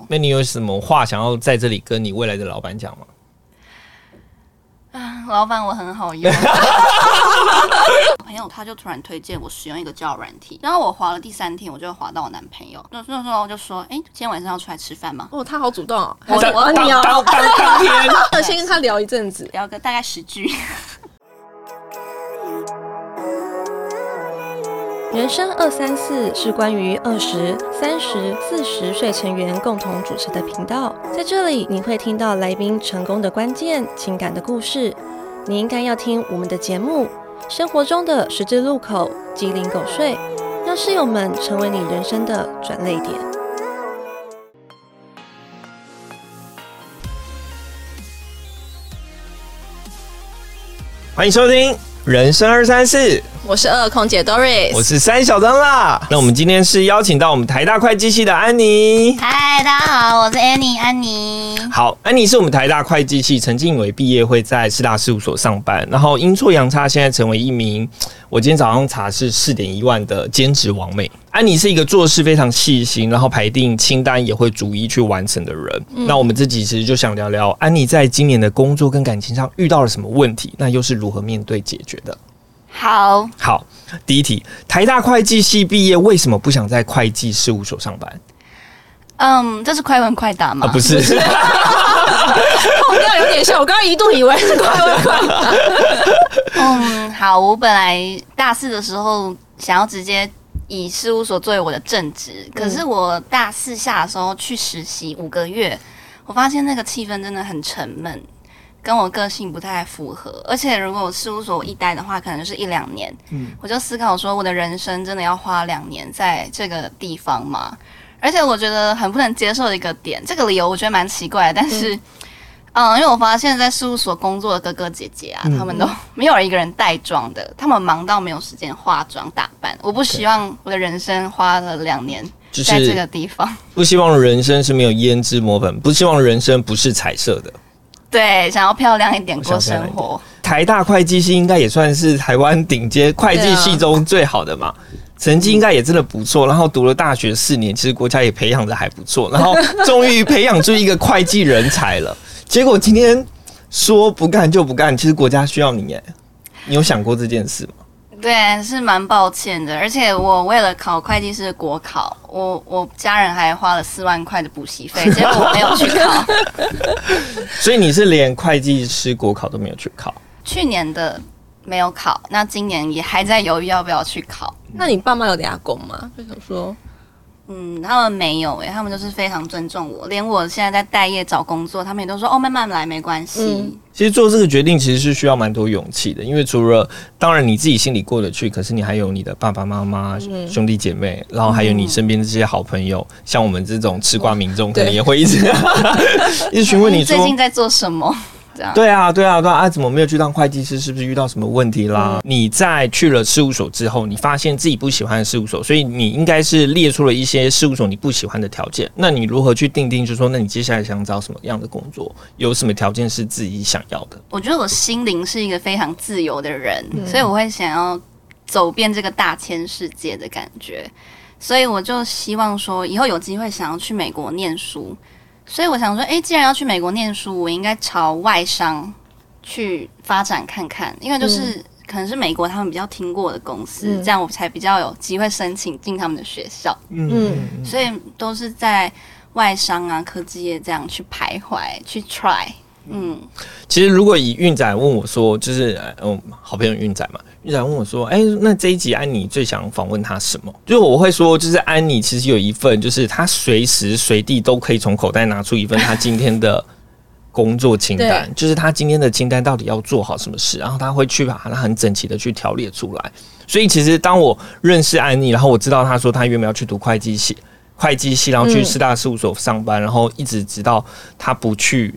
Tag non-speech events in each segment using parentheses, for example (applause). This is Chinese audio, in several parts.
有。那你有什么话想要在这里跟你未来的老板讲吗？啊，老板我很好用。(laughs) 朋友他就突然推荐我使用一个交友软体，然后我滑了第三天，我就滑到我男朋友。那那时候我就说，哎、今天晚上要出来吃饭吗？哦，他好主动哦，我我你哦，当当当天，(laughs) 要 (laughs) 先跟他聊一阵子。聊个大概十句。人生二三四是关于二十三十四十岁成员共同主持的频道，在这里你会听到来宾成功的关键、情感的故事。你应该要听我们的节目，生活中的十字路口、鸡零狗碎，让室友们成为你人生的转泪点。欢迎收听《人生二三四》，我是二空姐 Doris，我是三小灯啦。那我们今天是邀请到我们台大会计系的安妮。嗨，大家好，我是 Annie 安妮。好，安妮是我们台大会计系，曾经以为毕业会在四大事务所上班，然后阴错阳差，现在成为一名我今天早上查是四点一万的兼职王美。安妮是一个做事非常细心，然后排定清单也会逐一去完成的人。那我们这集其实就想聊聊安妮在今年的工作跟感情上遇到了什么问题，那又是如何面对解决的。好，好，第一题，台大会计系毕业，为什么不想在会计事务所上班？嗯，这是快问快答吗？啊，不是，(laughs) 痛调有点像，我刚刚一度以为是快问快答。(laughs) 嗯，好，我本来大四的时候想要直接以事务所作为我的正职，可是我大四下的时候去实习五个月，我发现那个气氛真的很沉闷，跟我个性不太符合。而且如果我事务所一待的话，可能就是一两年。嗯我就思考说，我的人生真的要花两年在这个地方吗？而且我觉得很不能接受的一个点，这个理由我觉得蛮奇怪的，但是。嗯，因为我发现，在事务所工作的哥哥姐姐啊，嗯他们都没有一个人带妆的，他们忙到没有时间化妆打扮。我不希望我的人生花了两年就在这个地方。不希望人生是没有胭脂抹粉，不希望人生不是彩色的。对，想要漂亮一点过生活。台大会计系应该也算是台湾顶尖会计系中最好的嘛，成绩应该也真的不错。然后读了大学四年，其实国家也培养的还不错，然后 (laughs) 终于培养出一个会计人才了。结果今天说不干就不干，其实国家需要你耶。你有想过这件事吗？对，是蛮抱歉的。而且我为了考会计师的国考，我我家人还花了四万块的补习费，(laughs) 结果我没有去考。(laughs) 所以你是连会计师国考都没有去考？去年的没有考，那今年也还在犹豫要不要去考。那你爸妈有俩工吗？就想说，嗯，他们没有诶、他们就是非常尊重我，连我现在在待业找工作，他们也都说哦，慢慢来，没关系。嗯其实做这个决定其实是需要蛮多勇气的，因为除了当然你自己心里过得去，可是你还有你的爸爸妈妈、嗯兄弟姐妹，然后还有你身边的这些好朋友，像我们这种吃瓜民众，可能也会一直 (laughs) 一直询问你说最。近在做什么？这样。对啊，对啊，对啊，啊，怎么没有去当会计师？是不是遇到什么问题啦？嗯你在去了事务所之后，你发现自己不喜欢的事务所，所以你应该是列出了一些事务所你不喜欢的条件。那你如何去定定？就是说，那你接下来想找什么样的工作？有什么条件是自己想要的？我觉得我心灵是一个非常自由的人，所以我会想要走遍这个大千世界的感觉。所以我就希望说，以后有机会想要去美国念书。所以我想说，诶，既然要去美国念书，我应该朝外商去发展看看，因为就是、可能是美国他们比较听过的公司，嗯这样我才比较有机会申请进他们的学校。嗯所以都是在外商啊、科技业这样去徘徊、去 try。嗯，其实如果以运仔问我说，就是呃嗯，好朋友运仔嘛，运仔问我说，哎、那这一集安妮最想访问他什么？就是我会说，就是安妮其实有一份，就是她随时随地都可以从口袋拿出一份她今天的工作清单，(laughs) 就是她今天的清单到底要做好什么事，然后她会去把它很整齐的去条列出来。所以其实当我认识安妮，然后我知道她说她原本要去读会计系，会计系，然后去嗯四大事务所上班，然后一直直到她不去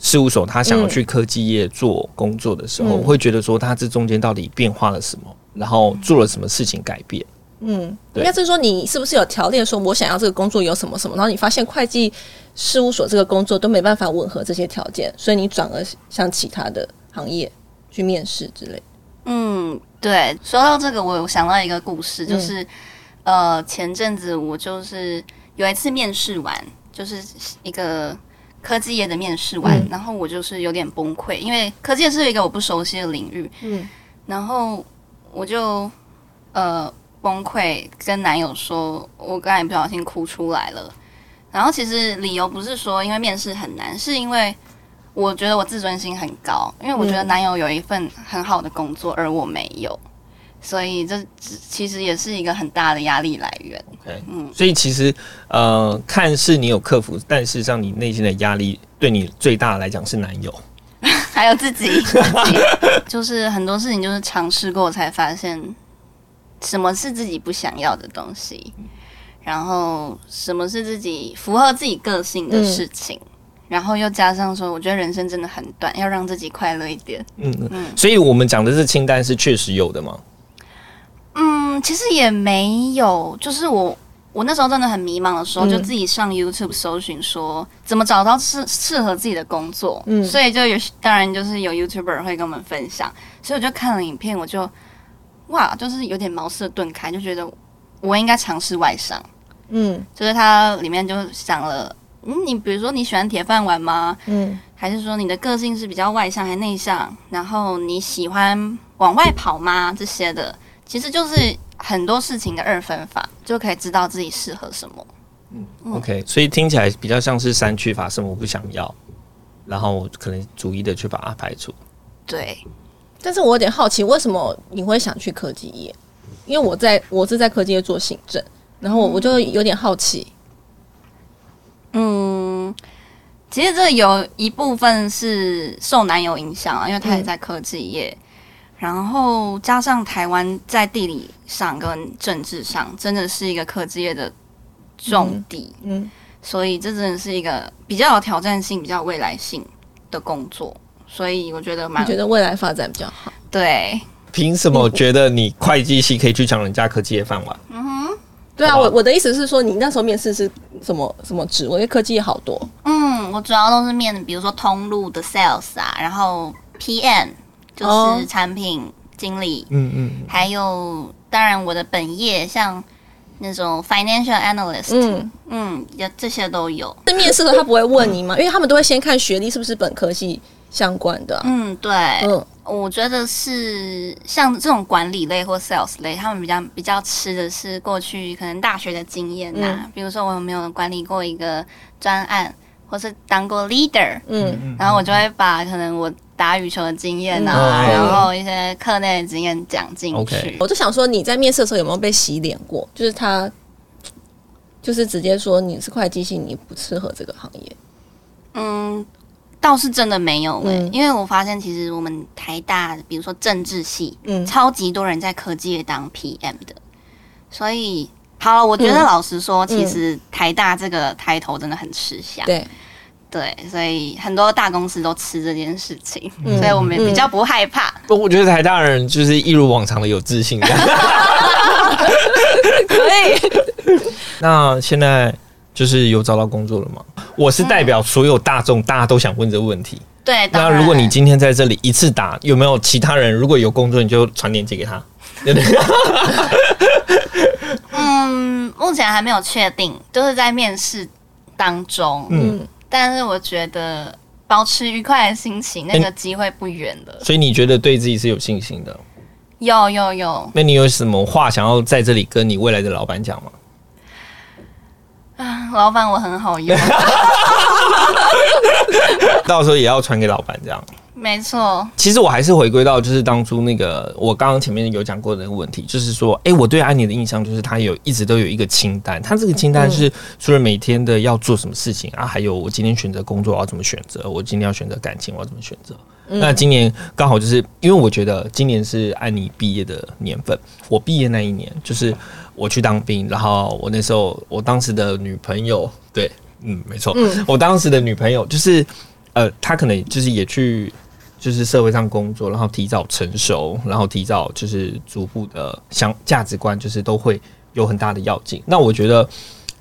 事务所，他想要去科技业做工作的时候，会觉得说他这中间到底变化了什么，然后做了什么事情改变。嗯，应该是说你是不是有条列说，我想要这个工作有什么什么，然后你发现会计事务所这个工作都没办法吻合这些条件，所以你转而向其他的行业去面试之类。嗯，对，说到这个，我有想到一个故事，就是、呃，前阵子我就是有一次面试完，就是一个科技业的面试完，嗯。然后我就是有点崩溃，因为科技业是一个我不熟悉的领域，嗯。然后我就呃崩溃，跟男友说，我刚才不小心哭出来了。然后其实理由不是说因为面试很难，是因为我觉得我自尊心很高，因为我觉得嗯。男友有一份很好的工作，而我没有，所以这其实也是一个很大的压力来源。OK，嗯所以其实呃，看似你有克服，但事实上你内心的压力对你最大来讲是男友。(laughs) 还有自己，自 (laughs) 己就是很多事情就是尝试过才发现什么是自己不想要的东西，然后什么是自己符合自己个性的事情，然后又加上说，我觉得人生真的很短，要让自己快乐一点。嗯，嗯所以我们讲的这清单是确实有的吗？嗯，其实也没有，就是我我那时候真的很迷茫的时候，嗯就自己上 YouTube 搜寻说怎么找到适适合自己的工作。嗯所以就有当然就是有 YouTuber 会跟我们分享，所以我就看了影片，我就哇，就是有点茅塞顿开，就觉得我应该尝试外商。嗯就是它里面就讲了，嗯，你比如说你喜欢铁饭碗吗？嗯还是说你的个性是比较外向还内向？然后你喜欢往外跑吗？这些的，其实就是很多事情的二分法，就可以知道自己适合什么。嗯 OK，所以听起来比较像是删去法，什么我不想要，然后可能逐一的去把它排除。对，但是我有点好奇，为什么你会想去科技业？因为我在我是在科技业做行政，然后我我就有点好奇。嗯，其实这有一部分是受男友影响啊，因为他也在科技业，然后加上台湾在地理上跟政治上真的是一个科技业的重地，嗯所以这真的是一个比较有挑战性、比较有未来性的工作，所以我觉得你蛮觉得未来发展比较好？对。凭什么觉得你会计系可以去抢人家科技的饭碗？嗯哼对啊，我我的意思是说，你那时候面试是什么什么职位？科技业好多。嗯，我主要都是面，比如说通路的 sales 啊，然后 PM 就哦是产品经理，嗯嗯，还有当然我的本业像那种 financial analyst，嗯。嗯这些都有。在面试的时候，他不会问你吗？因为他们都会先看学历是不是本科系相关的啊、嗯，对，嗯。我觉得是像这种管理类或 sales 类，他们比较比较吃的是过去可能大学的经验呐、嗯。比如说我有没有管理过一个专案，或是当过 leader，嗯。然后我就会把可能我打羽球的经验啊，嗯然后一些课内的经验讲进去。我就想说，你在面试的时候有没有被洗脸过？就是他，就是直接说你是会计系，你不适合这个行业。嗯，倒是真的没有诶、嗯。因为我发现其实我们台大，比如说政治系，嗯。超级多人在科技业当 PM 的，所以好了，我觉得嗯。老实说，其实台大这个抬头真的很吃香，对，对，所以很多大公司都吃这件事情，嗯所以我们比较不害怕。不，我觉得台大人就是一如往常的有自信。(laughs) 可以。那现在就是有找到工作了吗？我是代表所有大众，大家都想问这个问题。对，那如果你今天在这里一次打，有没有其他人如果有工作，你就传链接给他？对不对？嗯，目前还没有确定，就是在面试当中。嗯嗯，但是我觉得保持愉快的心情，那个机会不远了。所以你觉得对自己是有信心的？有有有那你有什么话想要在这里跟你未来的老板讲吗？啊，老板我很好用，(laughs) 到时候也要传给老板这样。没错，其实我还是回归到就是当初那个我刚刚前面有讲过的那个问题，就是说，诶，我对安妮的印象就是她有一直都有一个清单，她这个清单是除了每天的要做什么事情啊，还有我今天选择工作我要怎么选择，我今天要选择感情我要怎么选择。那今年刚好就是因为我觉得今年是安妮毕业的年份，我毕业那一年就是我去当兵，然后我那时候我当时的女朋友，对，嗯，没错，我当时的女朋友就是呃，他可能就是也去就是社会上工作，然后提早成熟，然后提早就是逐步的想价值观就是都会有很大的要进。那我觉得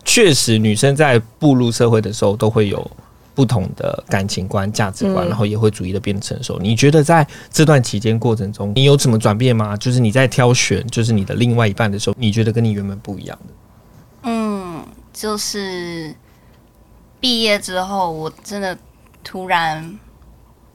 确实女生在步入社会的时候都会有。不同的感情观、价值观，嗯然后也会逐一的变成熟。你觉得在这段期间过程中，你有什么转变吗？就是你在挑选，就是你的另外一半的时候，你觉得跟你原本不一样的？嗯，就是毕业之后，我真的突然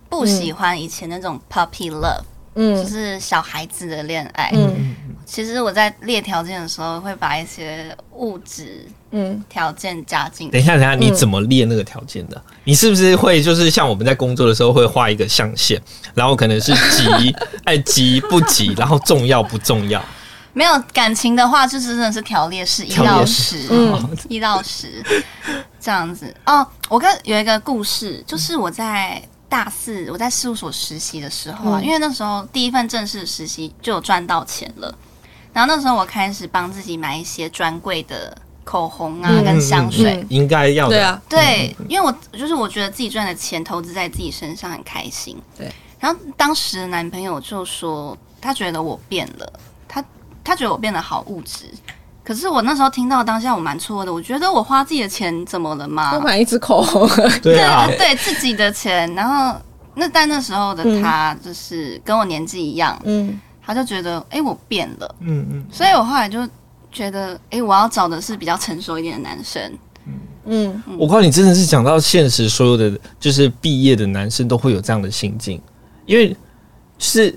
不喜欢以前那种 puppy love，嗯、就嗯是小孩子的恋爱。嗯。其实我在列条件的时候，会把一些物质嗯，条件加进等一下，等一下，你嗯怎么列那个条件的？你是不是会就是像我们在工作的时候会画一个象限，然后可能是急哎急不急，然后重要不重要？(laughs) 没有感情的话，就是真的是条列式。一到十，嗯。一到十这样子。哦，我跟有一个故事，就是我在大四我在事务所实习的时候啊，嗯因为那时候第一份正式实习就有赚到钱了，然后那时候我开始帮自己买一些专柜的口红啊、嗯跟香水。嗯应该要的。对啊，对，因为我就是我觉得自己赚的钱投资在自己身上很开心。对，然后当时的男朋友就说，他觉得我变了，他他觉得我变得好物质。可是我那时候听到当下我蛮错的，我觉得我花自己的钱怎么了嘛？我？买一支口红，对啊，对自己的钱，然后那但那时候的他就是跟我年纪一样，嗯。他就觉得哎、诶我变了，嗯嗯，所以我后来就觉得哎、诶我要找的是比较成熟一点的男生。嗯，我告诉你，真的是讲到现实，所有的就是毕业的男生都会有这样的心境，因为是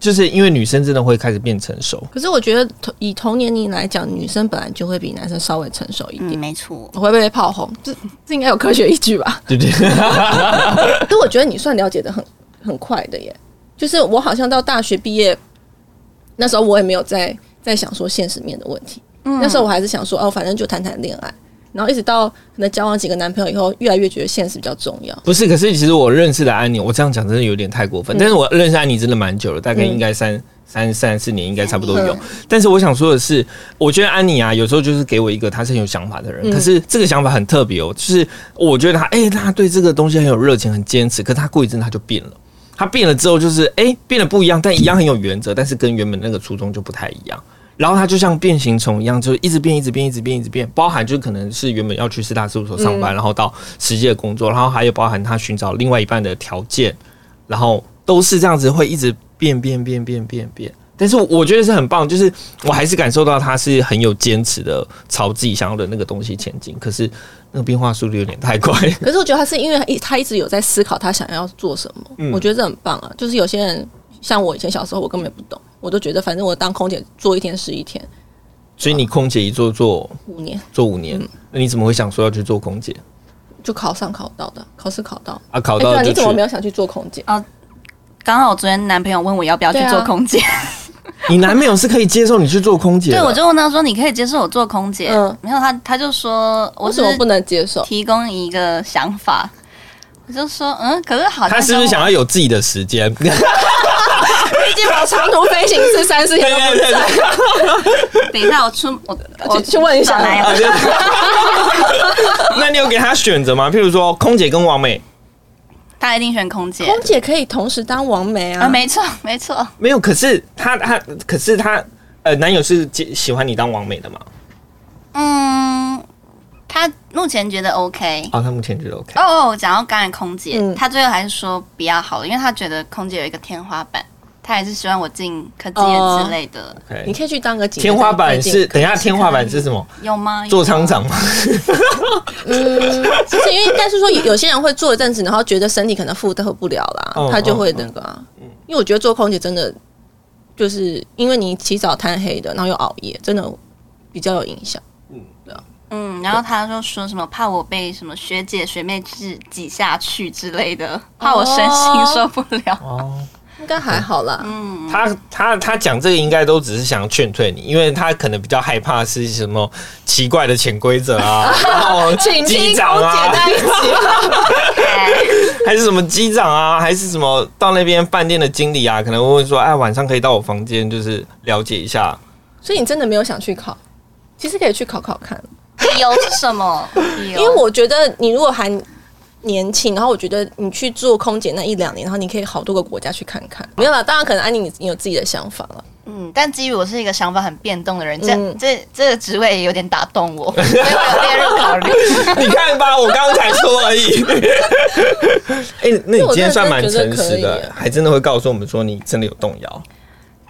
就是因为女生真的会开始变成熟，可是我觉得同以同年龄来讲，女生本来就会比男生稍微成熟一嗯，点。没错。我会不会被炮轰？这这应该有科学依据吧？对不对？可是我觉得你算了解的很很快的耶，就是我好像到大学毕业那时候，我也没有在在想说现实面的问题。嗯那时候我还是想说，哦，反正就谈谈恋爱，然后一直到可能交往几个男朋友以后，越来越觉得现实比较重要。不是，可是其实我认识的安妮，我这样讲真的有点太过分。但是我认识安妮真的蛮久了，大概应该三、三三四年，应该差不多有。嗯但是我想说的是，我觉得安妮啊，有时候就是给我一个她是很有想法的人，嗯可是这个想法很特别哦，就是我觉得她，哎、她对这个东西很有热情，很坚持，可是她过一阵她就变了。她变了之后，就是哎、变得不一样，但一样很有原则，但是跟原本那个初衷就不太一样。然后他就像变形虫一样，就一直变，一直变，一直变，一直变。包含就可能是原本要去四大事务所上班，然后到实际的工作，然后还有包含他寻找另外一半的条件，然后都是这样子，会一直变变变变变变。但是我觉得是很棒，就是我还是感受到他是很有坚持的，朝自己想要的那个东西前进。可是那个变化速度有点太快。可是我觉得他是因为他一他一直有在思考他想要做什么，嗯我觉得这很棒啊。就是有些人像我以前小时候，我根本不懂，我都觉得反正我当空姐做一天是一天，所以你空姐一做做五年做五年，那你怎么会想说要去做空姐就考上考到的，考试考到。啊？考到就去你怎么没有想去做空姐啊？刚好我昨天男朋友问我要不要去做空姐，(laughs) 你男朋友是可以接受你去做空姐？对我就问他说：“你可以接受我做空姐？”嗯没有他他就说：“我是为什么不能接受？提供一个想法。”我就说：“嗯，可是好像他是不是想要有自己的时间？(laughs) 毕竟我长途飞行是三四天都不在。等一下我出我我去去问一下找男友 (laughs) 那你有给他选择吗？譬如说空姐跟王美，他一定选空姐空姐可以同时当王媒啊，啊，没错没错，没有，可是他他可是他呃，男友是接喜欢你当王美的吗？嗯，他目前觉得 OK。哦，他目前觉得 OK。哦哦，讲到刚才空姐，嗯他最后还是说比较好了，因为他觉得空姐有一个天花板，他还是希望我进科技业之类的你可以去当个警天花板是是等一下，天花板是什么？有吗？做厂长吗？(laughs) 嗯，就是因为应该是说有有些人会做一阵子，然后觉得身体可能负荷不了啦，嗯他就会那个啊。因为我觉得做空姐真的就是因为你起早贪黑的，然后又熬夜，真的比较有影响。嗯，然后他就说什么怕我被什么学姐学妹挤挤下去之类的，怕我身心受不了。哦，应该还好啦，嗯，他他他讲这个应该都只是想要劝退你，因为他可能比较害怕是什么奇怪的潜规则啊，(laughs) 然后请机长啊姐，在一起。(laughs) 还是什么机长啊，还是什么到那边饭店的经理啊，可能会问说，哎，晚上可以到我房间，就是了解一下。所以你真的没有想去考？其实可以去考考看，理由是什么？因因为我觉得你如果还年轻，然后我觉得你去做空姐那一两年，然后你可以好多个国家去看看。没有啦，当然可能安妮你你有自己的想法了。嗯，但基于我是一个想法很变动的人，这、嗯这这个职位也有点打动我，所以我有列入考虑。(laughs) 你看吧，我刚才说而已。(laughs) 哎、那你今天算蛮诚实的还真的会告诉我们说你真的有动摇。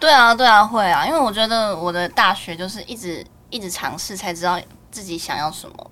对啊，对啊，会啊，因为我觉得我的大学就是一直一直尝试，才知道自己想要什么。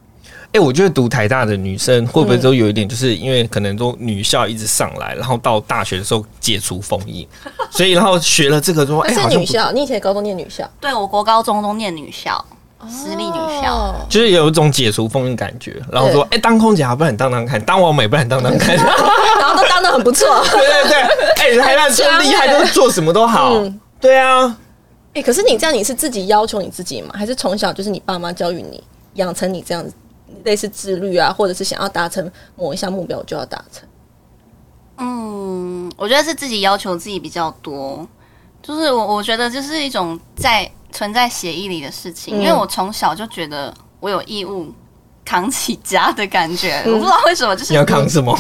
哎、我觉得读台大的女生会不会都有一点，就是因为可能都女校一直上来，然后到大学的时候解除封印，(laughs) 所以然后学了这个之后，哎、是女校，你以前高中念女校，对我国高中都念女校，私立女校。哦就是有一种解除封印感觉，然后说，哎、当空姐好，不然你当当看，当王美，不然你当当看，(laughs) 然后都当的很不错。(laughs) 对对对，哎、台大真厉害，就是做什么都好，嗯对啊，哎、可是你这样，你是自己要求你自己吗？还是从小就是你爸妈教育你，养成你这样子类似自律啊，或者是想要达成某一项目标就要达成？嗯，我觉得是自己要求自己比较多，就是我我觉得这是一种在存在协议里的事情，嗯因为我从小就觉得我有义务扛起家的感觉，嗯 (laughs) 我不知道为什么，就是你要扛什么？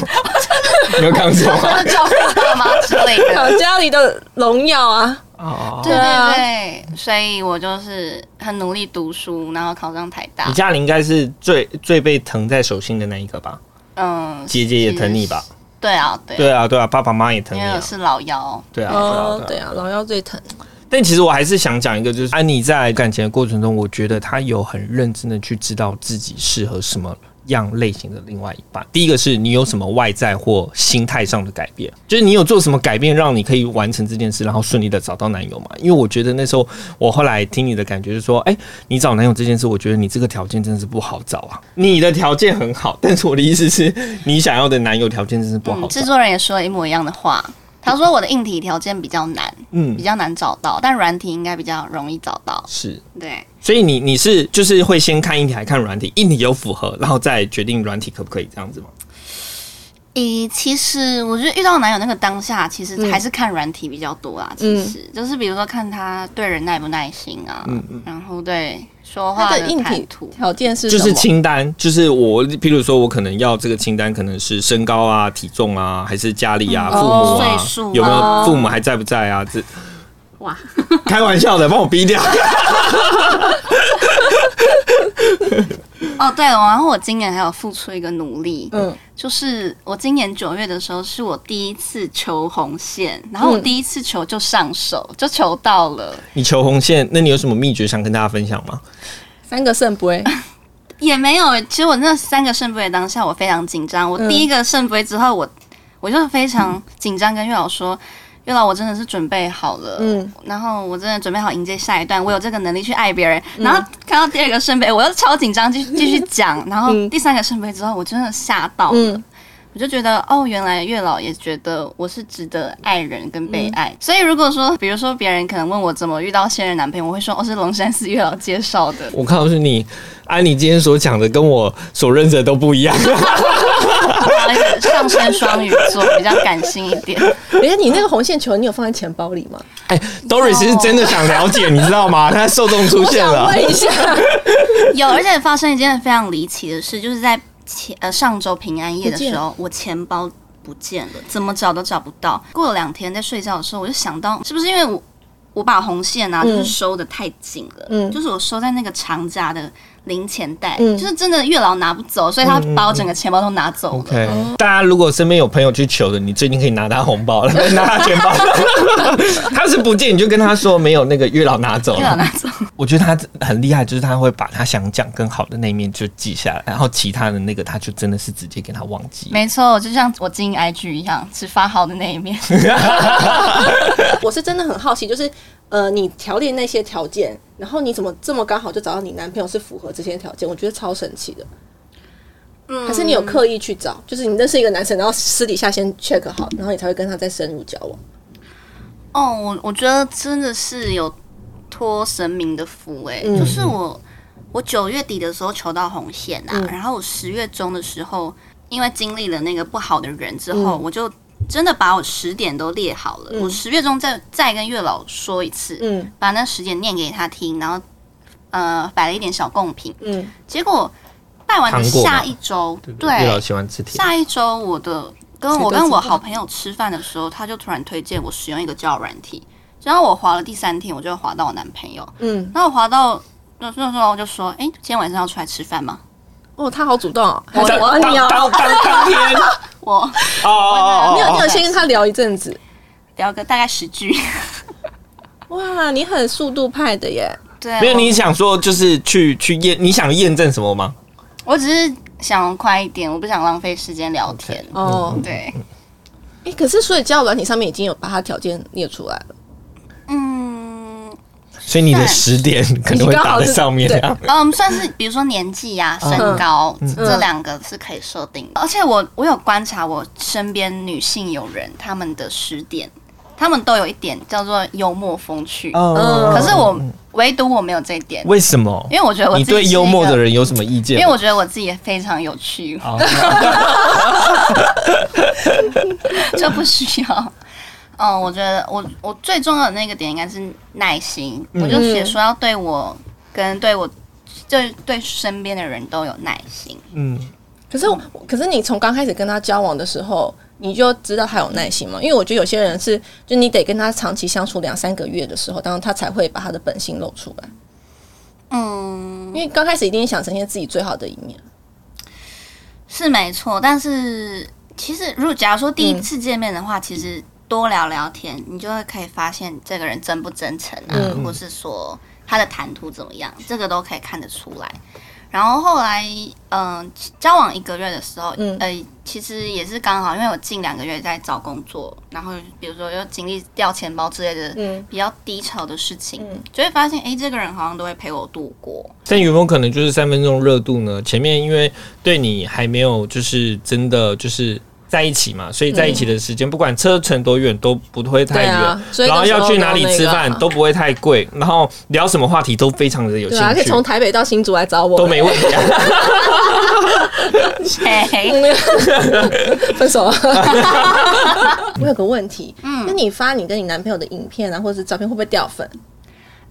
你要扛什么？(laughs) 照顾爸妈之类的。(laughs) 家里的荣耀啊，哦，对对啊对对，所以我就是很努力读书，然后考上台大你。家里应该是最最被疼在手心的那一个吧？嗯，姐姐也疼你吧？对啊，对，对啊，对啊，爸爸妈妈也疼你啊，因为是老幺。对啊，哦，对啊。对啊，老幺最疼。但其实我还是想讲一个，就是安妮在感情的过程中，我觉得她有很认真的去知道自己适合什么样类型的另外一半。第一个是你有什么外在或心态上的改变，就是你有做什么改变，让你可以完成这件事，然后顺利的找到男友嘛？因为我觉得那时候我后来听你的感觉是说，哎、你找男友这件事，我觉得你这个条件真的是不好找啊。你的条件很好，但是我的意思是你想要的男友条件真是不好，制。作人也说了一模一样的话。他说我的硬体条件比较难，嗯比，较难找到，但软体应该比较容易找到。是。对，所以你你是就是会先看硬体还看软体，硬体有符合，然后再决定软体可不可以这样子吗？诶，其实我觉得遇到男友那个当下，其实嗯还是看软体比较多啦。其实、就是比如说看他对人耐不耐心啊，嗯嗯然后对说他话的硬体图。条件是就是清单，就是我，譬如说我可能要这个清单，可能是身高啊、体重啊，还是家里啊、嗯父母啊有没有父母还在不在啊？这哇，开玩笑的，帮我逼掉。(laughs) (laughs) 哦对了，然后我今年还有付出一个努力，嗯，就是我今年九月的时候是我第一次求红线，然后我嗯第一次求就上手，就求到了。你求红线，那你有什么秘诀想跟大家分享吗？三个圣杯，(laughs) 也没有，其实我那三个圣杯当下，我非常紧张。我嗯第一个圣杯之后，我我就非常紧张，跟月老说：“月老，我真的是准备好了，嗯然后我真的准备好迎接下一段，我有这个能力去爱别人。然后看到第二个圣杯，我又超紧张，继续继续讲。然后嗯第三个圣杯之后，我真的吓到了。嗯，我就觉得哦，原来月老也觉得我是值得爱人跟被嗯爱。所以如果说，比如说别人可能问我怎么遇到现任男朋友，我会说我、哦、是龙山寺月老介绍的。我告诉你，安妮今天所讲的跟我所认识的都不一样。上升双鱼座，比较感性一点。哎，你那个红线球，你有放在钱包里吗？哎，Doris 是真的想了解，你知道吗？(laughs) 他受众出现了我想。问一下，(laughs) 有，而且发生一件非常离奇的事，就是在前呃上周平安夜的时候，我钱包不见了，怎么找都找不到。过了两天，在睡觉的时候，我就想到，是不是因为我我把红线啊，嗯。就是收的太紧了，嗯。就是我收在那个长夹的零钱袋，嗯就是真的月老拿不走，所以他把我整个钱包都拿走了。OK，大家如果身边有朋友去求的，你最近可以拿他红包了，(laughs) 拿他钱包。(laughs) 他是不见，你就跟他说没有那个月老拿走了。月老拿走，我觉得他很厉害，就是他会把他想讲更好的那一面就记下来，然后其他的那个他就真的是直接给他忘记。没错，就像我经营 IG 一样，只发好的那一面。(laughs) 我是真的很好奇，就是呃，你条列那些条件，然后你怎么这么刚好就找到你男朋友是符合这些条件？我觉得超神奇的。嗯还是你有刻意去找，就是你认识一个男生，然后私底下先 check 好，然后你才会跟他再深入交往。哦，我我觉得真的是有托神明的福哎、嗯就是我我九月底的时候求到红线啊，嗯然后我十月中的时候，因为经历了那个不好的人之后，嗯我就真的把我十点都列好了，嗯。我十月中再再跟月老说一次，嗯。把那十点念给他听，然后呃摆了一点小贡品，嗯。结果拜完的下一周，对不对？月老喜欢吃甜。下一周我的跟我跟我好朋友吃饭的时候，他就突然推荐我使用一个交友软体，然后我滑了第三天，我就滑到我男朋友，嗯，然后我滑到那那时候我就说，哎、今天晚上要出来吃饭吗？哦，他好主动哦，我我你有。当当当天 (laughs) 我哦哦哦你有你有哦，先跟他聊一阵子，聊个大概十句，哇，你很速度派的耶。对，没有你想说就是去去验，你想验证什么吗？我只是想快一点，我不想浪费时间聊天。哦，对，哎、可是所以交友软体上面已经有把它条件列出来了。嗯所以你的十点可能会打在上面，这样嗯，算是比如说年纪呀、身高、这两个是可以设定的。而且我我有观察我身边女性友人他们的十点，他们都有一点叫做幽默风趣。嗯可是我唯独我没有这一点，为什么？因为我觉得我你对幽默的人有什么意见？因为我觉得我自己也非常有趣，哦 (laughs) 就不需要。嗯，我觉得我我最重要的那个点应该是耐心，我就写说要对我跟对我对对身边的人都有耐心。嗯，可是，可是你从刚开始跟他交往的时候，你就知道他有耐心吗？因为我觉得有些人是，就你得跟他长期相处两三个月的时候，当然他才会把他的本性露出来。嗯，因为刚开始一定想呈现自己最好的一面。是没错，但是其实如果假如说第一次见面的话，其实多聊聊天，你就会可以发现这个人真不真诚啊，嗯或是说他的谈吐怎么样，这个都可以看得出来。然后后来，嗯、交往一个月的时候，嗯呃，其实也是刚好，因为我近两个月在找工作，然后比如说又经历掉钱包之类的嗯比较低潮的事情，嗯就会发现，哎，这个人好像都会陪我度过。但有没有可能就是三分钟热度呢？前面因为对你还没有就是真的就是在一起嘛，所以在一起的时间、不管车程多远都不会太远，啊然后要去哪里吃饭那个啊。都不会太贵，然后聊什么话题都非常的有兴趣。啊，可以趣，从台北到新竹来找我，都没问题、啊。(laughs) (laughs) 分手了。(laughs) 我有个问题，嗯，那你发你跟你男朋友的影片啊，或者是照片，会不会掉粉？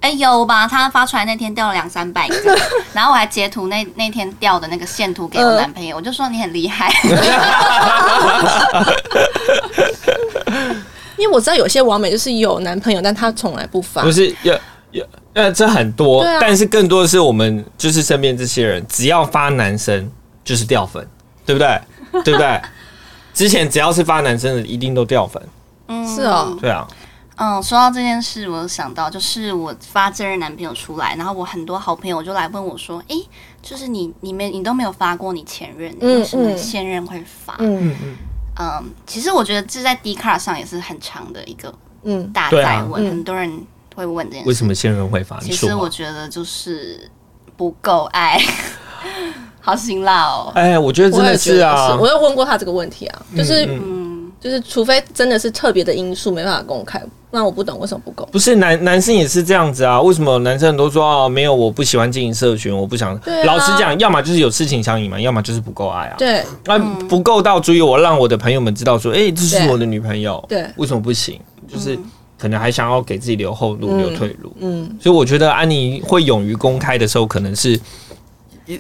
哎、有吧？他发出来那天掉了两三百个，(laughs) 然后我还截图那那天掉的那个线图给我男朋友，我就说你很厉害。(laughs) 因为我知道有些网美就是有男朋友，但他从来不发。不是要要呃，这很多，啊但是更多的是我们就是身边这些人，只要发男生就是掉粉，对不对？对不对？(laughs) 之前只要是发男生的，一定都掉粉，嗯是哦对啊。嗯，说到这件事，我有想到，就是我发这任男朋友出来，然后我很多好朋友就来问我说：“诶，就是你你没你都没有发过你前任，嗯为什么嗯现任会发？”嗯嗯，其实我觉得这在 d 卡上也是很长的一个嗯，大在问，嗯很多人会问这件事。为什么现任会发？其实。我觉得就是不够爱，(laughs) 好辛辣哦。哎，我觉得真的我也觉得啊，我有问过他这个问题啊，就是嗯，就是，除非真的是特别的因素没办法公开，那我不懂为什么不公。不是男男生也是这样子啊？为什么男生都说哦，没有，我不喜欢经营社群，我不想。对啊老实讲，要么就是有事情想隐瞒，要么就是不够爱啊。对啊，不够到足以我让我的朋友们知道说，哎、这是我的女朋友。对为什么不行？就是可能还想要给自己留后路、嗯留退路。嗯，所以我觉得安妮会勇于公开的时候，可能是一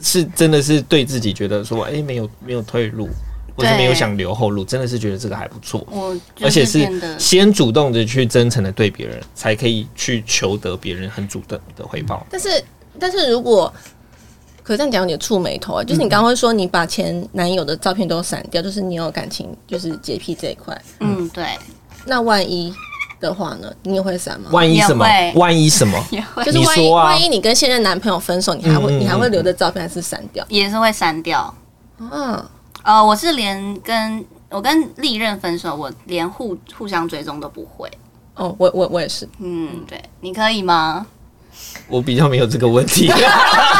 是真的是对自己觉得说，哎、没有没有退路，或是没有想留后路，真的是觉得这个还不错。我而且是先主动的去真诚的对别人，才可以去求得别人很主动的回报。但是但是如果可是这样讲有点触眉头啊，就是你刚刚会说你把前男友的照片都删掉，就是你有感情就是洁癖这一块，嗯，对，那万一的话呢，你也会删吗？万一什么万一什么？(laughs) 也会就是万一、啊万一你跟现任男朋友分手，你还会、你还会留着照片还是删掉？也是会删掉。嗯，呃，我是连跟我跟历任分手，我连互互相追踪都不会。哦，我我我也是，嗯，对，你可以吗？(laughs) 我比较没有这个问题。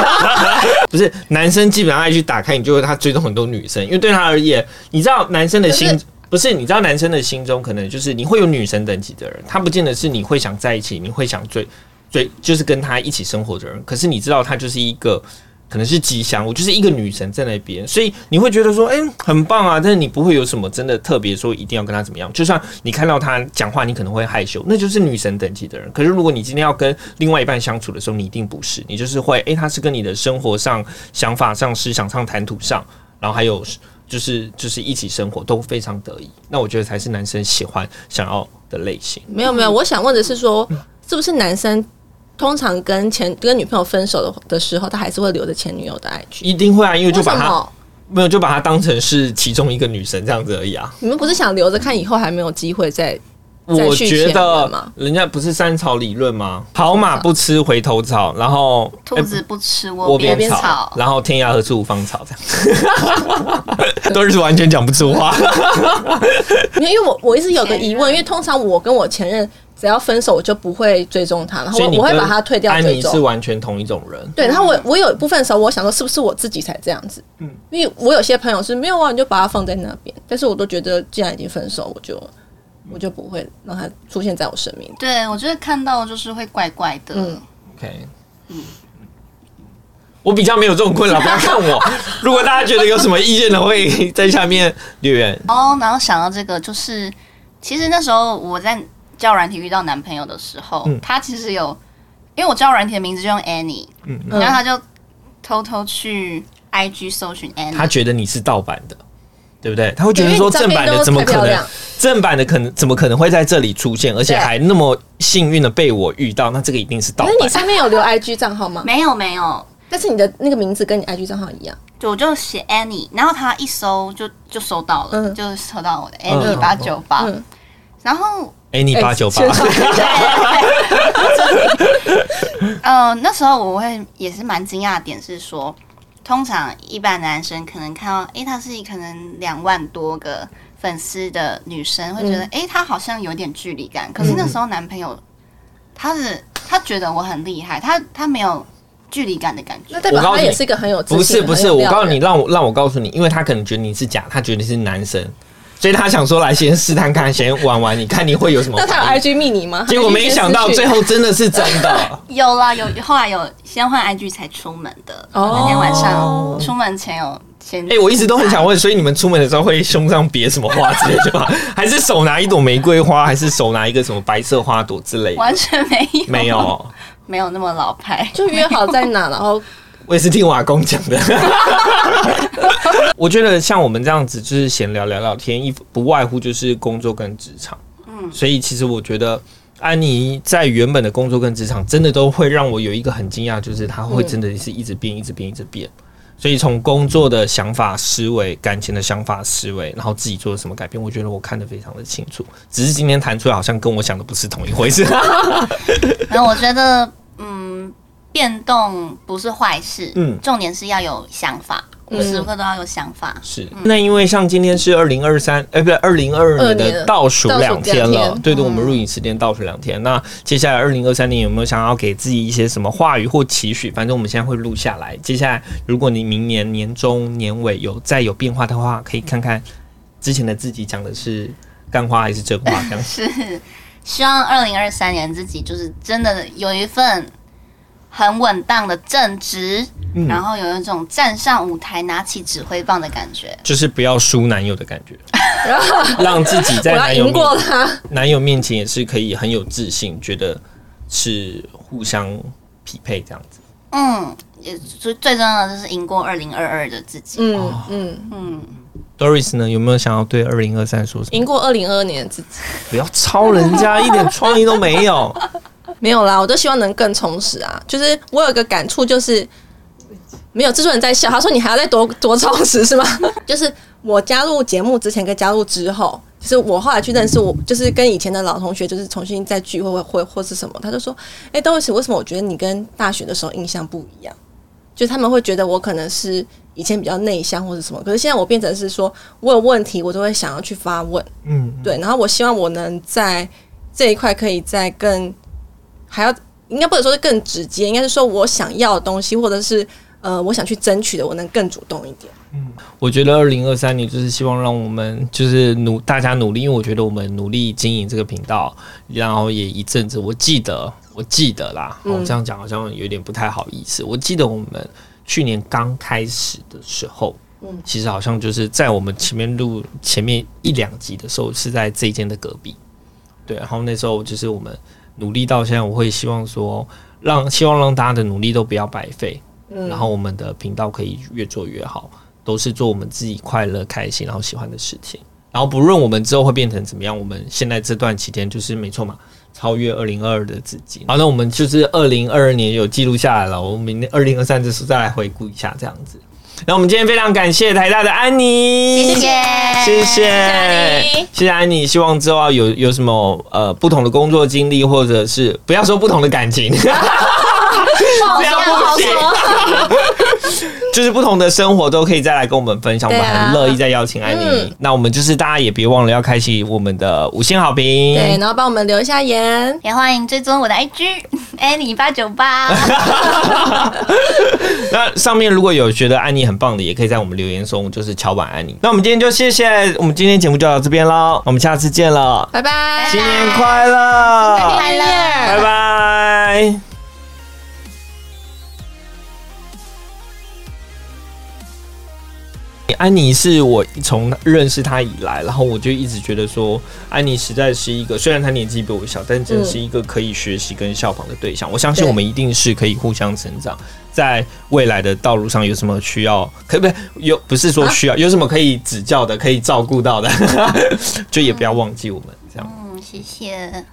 (laughs) 不是男生基本上爱去打开，你就会他追踪很多女生，因为对他而言，你知道男生的心是不是你知道男生的心中可能就是你会有女神等级的人，他不见得是你会想在一起，你会想追追就是跟他一起生活的人，可是你知道他就是一个。可能是吉祥物，就是一个女神在那边，所以你会觉得说，哎、很棒啊！但是你不会有什么真的特别说一定要跟他怎么样。就像你看到他讲话，你可能会害羞，那就是女神等级的人。可是如果你今天要跟另外一半相处的时候，你一定不是，你就是会，哎、他是跟你的生活上、想法上、思想上、谈吐上，然后还有就是就是一起生活都非常得意。那我觉得才是男生喜欢想要的类型。没有没有，我想问的是说，是不是男生通常跟前跟女朋友分手的的时候，他还是会留着前女友的 IG？一定会啊，因为就把他？没有就把他当成是其中一个女神这样子而已啊。你们不是想留着看以后还没有机会再我觉得人家不是三草理论吗？好马不吃回头草，然后兔子不吃窝窝边边草，然后天涯何处无芳草，这样 (laughs) 都是完全讲不出话。(laughs) 因为因为我我一直有个疑问，因为通常我跟我前任只要分手，我就不会追踪他，然后我我会把他退掉安妮是。完全同一种人。对，然后我我有一部分时候，我想说是不是我自己才这样子？嗯，因为我有些朋友是没有啊，你就把他放在那边，但是我都觉得既然已经分手，我就我就不会让他出现在我生命。对我觉得看到就是会怪怪的。嗯 OK，嗯我比较没有这种困扰，不要看我。(laughs) 如果大家觉得有什么意见的，会在下面留言。哦，然后想到这个，就是其实那时候我在交友软体遇到男朋友的时候，嗯他其实有，因为我交友软体的名字就用 Annie，、嗯嗯然后他就偷偷去 IG 搜寻 Annie，他觉得你是盗版的，对不对？他会觉得说正版的怎么可能？正版的可能怎么可能会在这里出现，而且对还那么幸运的被我遇到？那这个一定是盗可是你。上面有留 IG 账号吗？没有没有，但是你的那个名字跟你 IG 账号一样。就我就写 Annie，然后他一搜就就搜到了，嗯就搜到我的嗯 Annie 八九八，嗯然后哎，你八九八哎，先说 (laughs) 呃，那时候我会也是蛮惊讶的点是说，通常一般男生可能看到，诶，她是可能两万多个粉丝的女生，会觉得，嗯诶，她好像有点距离感。可是那时候男朋友，他是他觉得我很厉害，他他没有距离感的感觉那。代表他也是一个很有自信不是不是，我告诉你，让我让我告诉你，因为他可能觉得你是假，他觉得你是男生，所以他想说来先试探看，先玩玩，你看你会有什么那他有。IG 密你吗？(laughs) 结果没想到最后真的是真的，有啦，有后来有先换 IG 才出门的。哦那天晚上出门前有先，哎、我一直都很想问，所以你们出门的时候会胸上别什么花之类的吗？(laughs) 还是手拿一朵玫瑰花，还是手拿一个什么白色花朵之类的？完全没有，没有，没有那么老派。就约好在哪，然后我也是听我阿公讲的。(laughs) 我觉得像我们这样子，就是闲聊聊聊天，一不外乎就是工作跟职场。嗯，所以其实我觉得安妮在原本的工作跟职场，真的都会让我有一个很惊讶，就是她会真的是一直变，一直变，一直变。所以从工作的想法思维、感情的想法思维，然后自己做了什么改变，我觉得我看得非常的清楚。只是今天谈出来，好像跟我想的不是同一回事。(laughs) 然后我觉得，嗯，变动不是坏事，嗯嗯，重点是要有想法，无时无刻都要有想法。是，那因为像今天是二零二三，哎，不对，二零二二年的倒数两天了对对，我们录影时间倒数两天。那接下来二零二三年有没有想要给自己一些什么话语或期许？反正我们现在会录下来。接下来，如果你明年年中、年尾有再有变化的话，可以看看之前的自己讲的是干话还是真话，这样。是希望二零二三年自己就是真的有一份很稳当的正直，嗯然后有一种站上舞台拿起指挥棒的感觉。就是不要输男友的感觉，(laughs) 让自己在男友过面他。男友面前也是可以很有自信，觉得是互相匹配这样子。嗯，也最最重要的就是赢过二零二二的自己。嗯嗯，嗯，Doris 呢，有没有想要对二零二三说什么？赢过二零二二年的自己不要抄人家，一点创意都没有。(laughs) 没有啦，我都希望能更充实啊。就是我有个感触，就是没有制作人在笑，他说你还要再多 (laughs) 多充实是吗？(laughs) 就是我加入节目之前跟加入之后，就是我后来去认识我，就是跟以前的老同学，就是重新再聚会或或或是什么，他就说，哎、都是为什么我觉得你跟大学的时候印象不一样？就他们会觉得我可能是以前比较内向或者什么，可是现在我变成是说我有问题，我都会想要去发问。嗯，对，然后我希望我能在这一块可以再更还要，应该不能说是更直接，应该是说我想要的东西，或者是呃我想去争取的，我能更主动一点。嗯我觉得二零二三年就是希望让我们就是努大家努力，因为我觉得我们努力经营这个频道，然后也一阵子，我记得我记得啦，我、嗯这样讲好像有点不太好意思。我记得我们去年刚开始的时候，嗯其实好像就是在我们前面录前面一两集的时候，是在这一间的隔壁，对，然后那时候就是我们努力到现在，我会希望说让希望让大家的努力都不要白费，嗯然后我们的频道可以越做越好，都是做我们自己快乐、开心，然后喜欢的事情。然后不论我们之后会变成怎么样，我们现在这段期间就是没错嘛，超越二零二二的自己。好，那我们就是二零二二年有记录下来了，我们明年二零二三的时候再来回顾一下这样子。那我们今天非常感谢台大的安妮，谢谢。谢谢。谢安妮。谢谢安妮，希望之后有有什么呃不同的工作经历，或者是不要说不同的感情，(laughs) (laughs) 不要不行 (laughs) 就是不同的生活都可以再来跟我们分享，我们很乐意再邀请安妮。嗯那我们就是大家也别忘了要开启我们的五星好评，对，然后帮我们留一下言。也欢迎追踪我的 IG Annie (laughs) 八九八。(laughs) 那上面如果有觉得安妮很棒的，也可以在我们留言中就是敲碗安妮。那我们今天就谢谢，我们今天节目就到这边喽，我们下次见了，拜拜，新年快乐，快乐拜拜。安妮是我从认识她以来，然后我就一直觉得说，安妮实在是一个，虽然她年纪比我小，但真的是一个可以学习跟效仿的对象。我相信我们一定是可以互相成长，在未来的道路上有什么需要，可不可以有不是说需要，有什么可以指教的，可以照顾到的，(laughs) 就也不要忘记我们这样。嗯，谢谢。